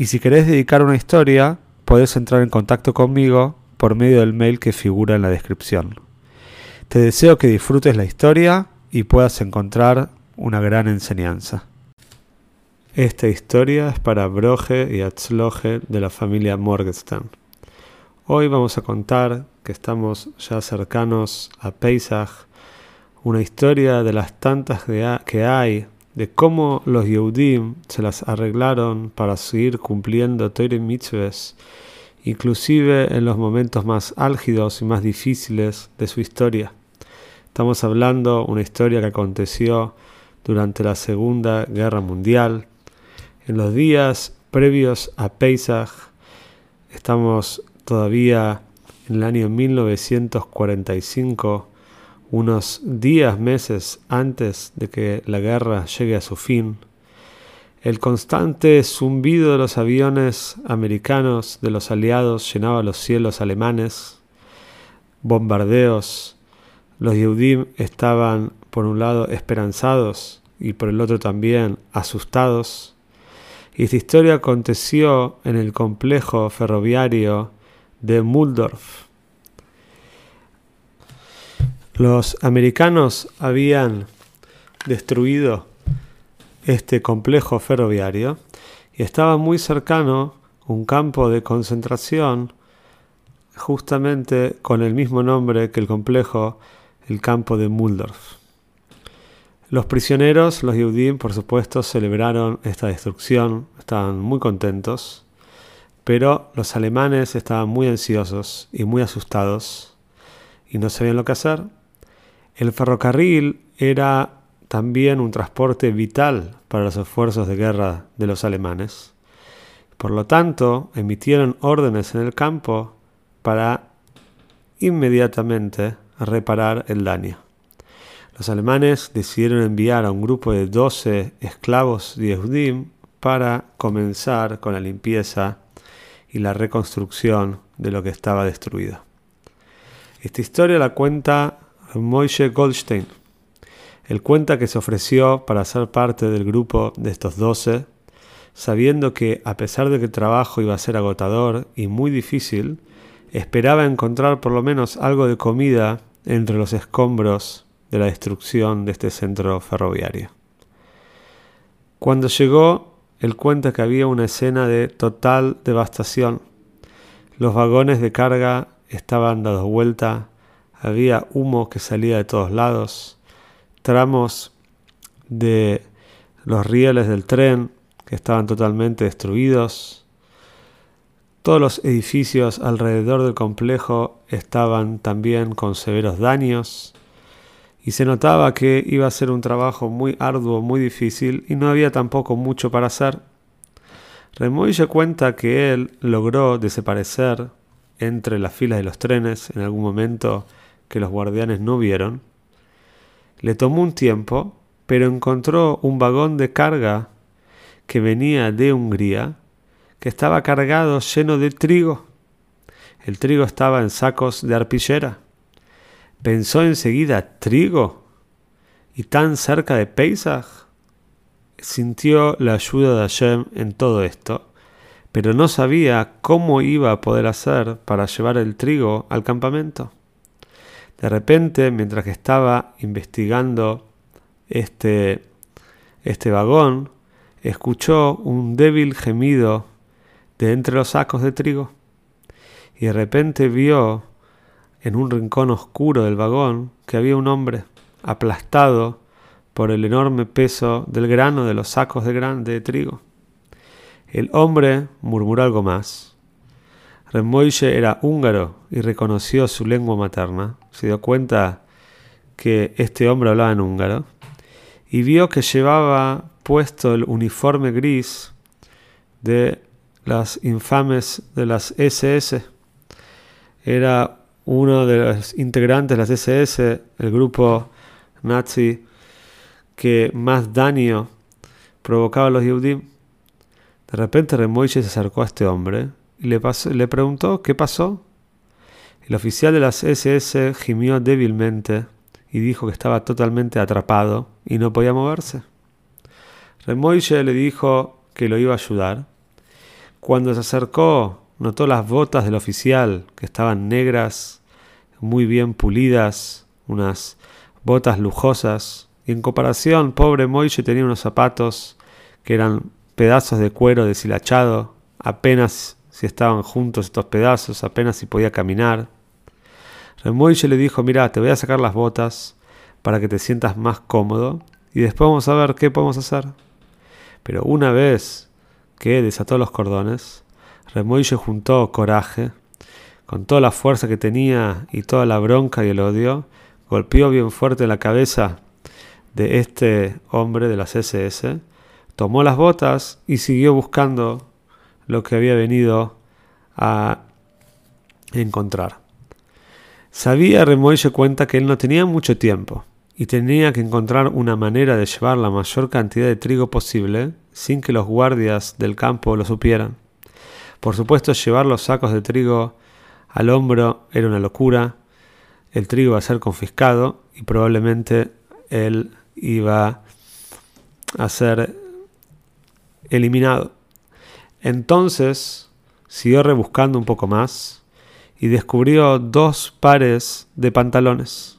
y si querés dedicar una historia, podés entrar en contacto conmigo por medio del mail que figura en la descripción. Te deseo que disfrutes la historia y puedas encontrar una gran enseñanza. Esta historia es para Broje y Atzloje de la familia Morgenstern. Hoy vamos a contar que estamos ya cercanos a Pesach, una historia de las tantas que hay de cómo los Yehudim se las arreglaron para seguir cumpliendo Torah mitzvahs, inclusive en los momentos más álgidos y más difíciles de su historia. Estamos hablando de una historia que aconteció durante la Segunda Guerra Mundial. En los días previos a Pesach, estamos todavía en el año 1945, unos días, meses antes de que la guerra llegue a su fin, el constante zumbido de los aviones americanos de los aliados llenaba los cielos alemanes, bombardeos, los Yehudim estaban por un lado esperanzados y por el otro también asustados. Y esta historia aconteció en el complejo ferroviario de Muldorf. Los americanos habían destruido este complejo ferroviario y estaba muy cercano un campo de concentración justamente con el mismo nombre que el complejo, el campo de Muldorf. Los prisioneros, los Yehudim, por supuesto, celebraron esta destrucción, estaban muy contentos, pero los alemanes estaban muy ansiosos y muy asustados y no sabían lo que hacer el ferrocarril era también un transporte vital para los esfuerzos de guerra de los alemanes. Por lo tanto, emitieron órdenes en el campo para inmediatamente reparar el daño. Los alemanes decidieron enviar a un grupo de 12 esclavos de Yehudim para comenzar con la limpieza y la reconstrucción de lo que estaba destruido. Esta historia la cuenta Moishe Goldstein. Él cuenta que se ofreció para ser parte del grupo de estos doce, sabiendo que, a pesar de que el trabajo iba a ser agotador y muy difícil, esperaba encontrar por lo menos algo de comida entre los escombros de la destrucción de este centro ferroviario. Cuando llegó, él cuenta que había una escena de total devastación. Los vagones de carga estaban dados vuelta había humo que salía de todos lados, tramos de los rieles del tren que estaban totalmente destruidos, todos los edificios alrededor del complejo estaban también con severos daños y se notaba que iba a ser un trabajo muy arduo, muy difícil y no había tampoco mucho para hacer. Remoille cuenta que él logró desaparecer entre las filas de los trenes en algún momento que los guardianes no vieron. Le tomó un tiempo, pero encontró un vagón de carga que venía de Hungría, que estaba cargado lleno de trigo. El trigo estaba en sacos de arpillera. Pensó enseguida, ¿trigo? ¿Y tan cerca de Pesach? Sintió la ayuda de Hashem en todo esto, pero no sabía cómo iba a poder hacer para llevar el trigo al campamento. De repente, mientras que estaba investigando este, este vagón, escuchó un débil gemido de entre los sacos de trigo y de repente vio en un rincón oscuro del vagón que había un hombre aplastado por el enorme peso del grano de los sacos de, gran, de trigo. El hombre murmuró algo más Remoille era húngaro y reconoció su lengua materna. Se dio cuenta que este hombre hablaba en húngaro y vio que llevaba puesto el uniforme gris de las infames de las SS. Era uno de los integrantes de las SS, el grupo nazi que más daño provocaba a los Yehudim. De repente Remoishe se acercó a este hombre y le preguntó qué pasó. El oficial de las SS gimió débilmente y dijo que estaba totalmente atrapado y no podía moverse. Remoishe le dijo que lo iba a ayudar. Cuando se acercó, notó las botas del oficial, que estaban negras, muy bien pulidas, unas botas lujosas, y en comparación, pobre Moishe tenía unos zapatos que eran pedazos de cuero deshilachado, apenas si estaban juntos estos pedazos, apenas si podía caminar. Remoishe le dijo, mira, te voy a sacar las botas para que te sientas más cómodo y después vamos a ver qué podemos hacer. Pero una vez que desató los cordones, Remoishe juntó coraje, con toda la fuerza que tenía y toda la bronca y el odio, golpeó bien fuerte la cabeza de este hombre de las SS, tomó las botas y siguió buscando lo que había venido a encontrar. Sabía Remoishe cuenta que él no tenía mucho tiempo y tenía que encontrar una manera de llevar la mayor cantidad de trigo posible sin que los guardias del campo lo supieran. Por supuesto, llevar los sacos de trigo al hombro era una locura. El trigo iba a ser confiscado y probablemente él iba a ser eliminado. Entonces siguió rebuscando un poco más y descubrió dos pares de pantalones.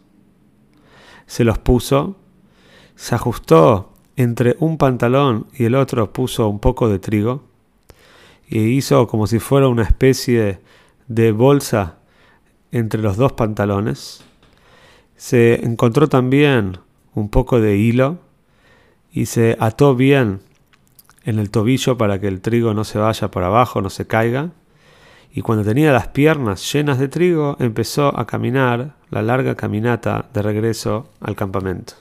Se los puso, se ajustó entre un pantalón y el otro, puso un poco de trigo y hizo como si fuera una especie de bolsa entre los dos pantalones. Se encontró también un poco de hilo y se ató bien en el tobillo para que el trigo no se vaya por abajo, no se caiga y cuando tenía las piernas llenas de trigo empezó a caminar la larga caminata de regreso al campamento.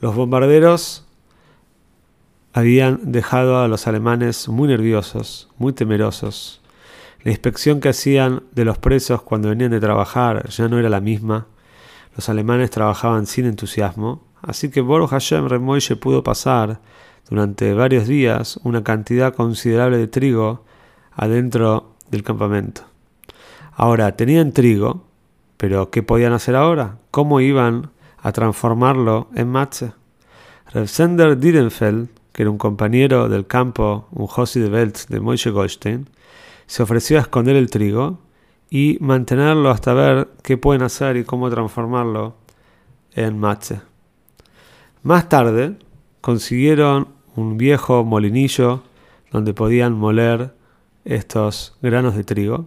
Los bombarderos habían dejado a los alemanes muy nerviosos, muy temerosos. La inspección que hacían de los presos cuando venían de trabajar ya no era la misma. Los alemanes trabajaban sin entusiasmo, así que Boruch Hashem Remoye pudo pasar durante varios días una cantidad considerable de trigo adentro del campamento. Ahora, tenían trigo, pero ¿qué podían hacer ahora? ¿Cómo iban a transformarlo en matze? Revsender Didenfeld, que era un compañero del campo, un Josi de Beltz de Moshe Goldstein, se ofreció a esconder el trigo y mantenerlo hasta ver qué pueden hacer y cómo transformarlo en matze. Más tarde consiguieron un viejo molinillo donde podían moler estos granos de trigo.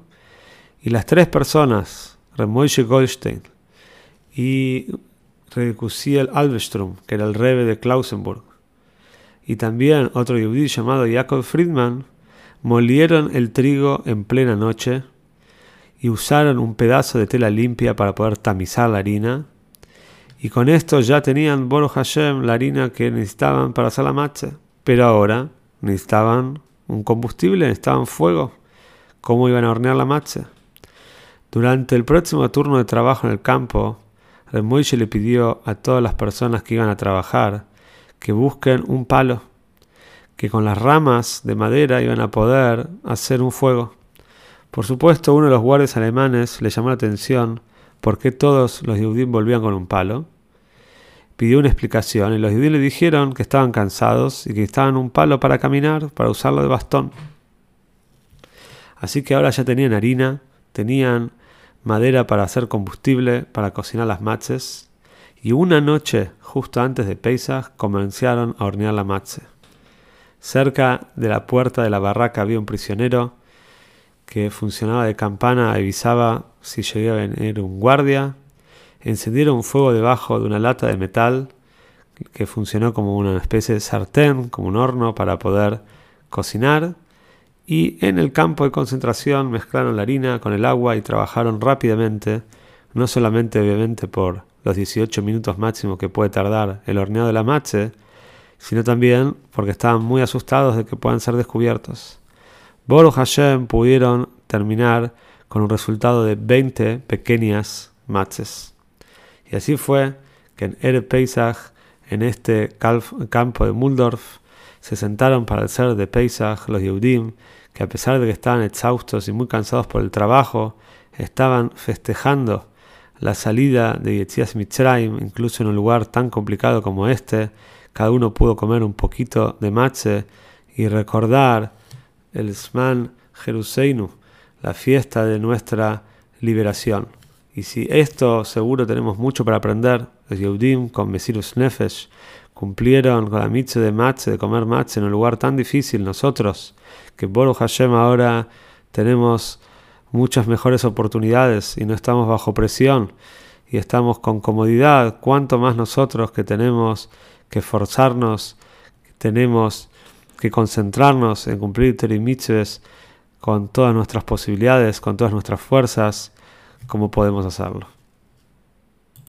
Y las tres personas, Remoishe Goldstein y Rekusiel Alvestrom, que era el rebe de Klausenburg, y también otro judío llamado Jacob Friedman, molieron el trigo en plena noche y usaron un pedazo de tela limpia para poder tamizar la harina. Y con esto ya tenían Boro Hashem la harina que necesitaban para hacer la mache. Pero ahora necesitaban un combustible, necesitaban fuego. ¿Cómo iban a hornear la macha? Durante el próximo turno de trabajo en el campo, Remoishe le pidió a todas las personas que iban a trabajar que busquen un palo, que con las ramas de madera iban a poder hacer un fuego. Por supuesto, uno de los guardias alemanes le llamó la atención por qué todos los judíos volvían con un palo pidió una explicación y los judíos le dijeron que estaban cansados y que estaban un palo para caminar, para usarlo de bastón. Así que ahora ya tenían harina, tenían madera para hacer combustible, para cocinar las matches, y una noche, justo antes de Pesach, comenzaron a hornear la matche. Cerca de la puerta de la barraca había un prisionero que funcionaba de campana, avisaba si llegaba a venir un guardia encendieron fuego debajo de una lata de metal que funcionó como una especie de sartén, como un horno para poder cocinar. Y en el campo de concentración mezclaron la harina con el agua y trabajaron rápidamente, no solamente obviamente por los 18 minutos máximos que puede tardar el horneado de la mache, sino también porque estaban muy asustados de que puedan ser descubiertos. Boru Hashem pudieron terminar con un resultado de 20 pequeñas matzes. Y así fue que en Ere Pesach, en este campo de Muldorf, se sentaron para el ser de Pesach los Yehudim, que a pesar de que estaban exhaustos y muy cansados por el trabajo, estaban festejando la salida de Yetzias Mitzrayim, incluso en un lugar tan complicado como este, cada uno pudo comer un poquito de matze y recordar el Sman Jeruseinu, la fiesta de nuestra liberación. Y si esto seguro tenemos mucho para aprender, los Yehudim con Mesirus Nefesh cumplieron con la mitzvah de matze, de comer matze en un lugar tan difícil, nosotros, que Boru Hashem ahora tenemos muchas mejores oportunidades y no estamos bajo presión y estamos con comodidad, cuanto más nosotros que tenemos que esforzarnos, tenemos que concentrarnos en cumplir Teri con todas nuestras posibilidades, con todas nuestras fuerzas, como podemos hacerlo.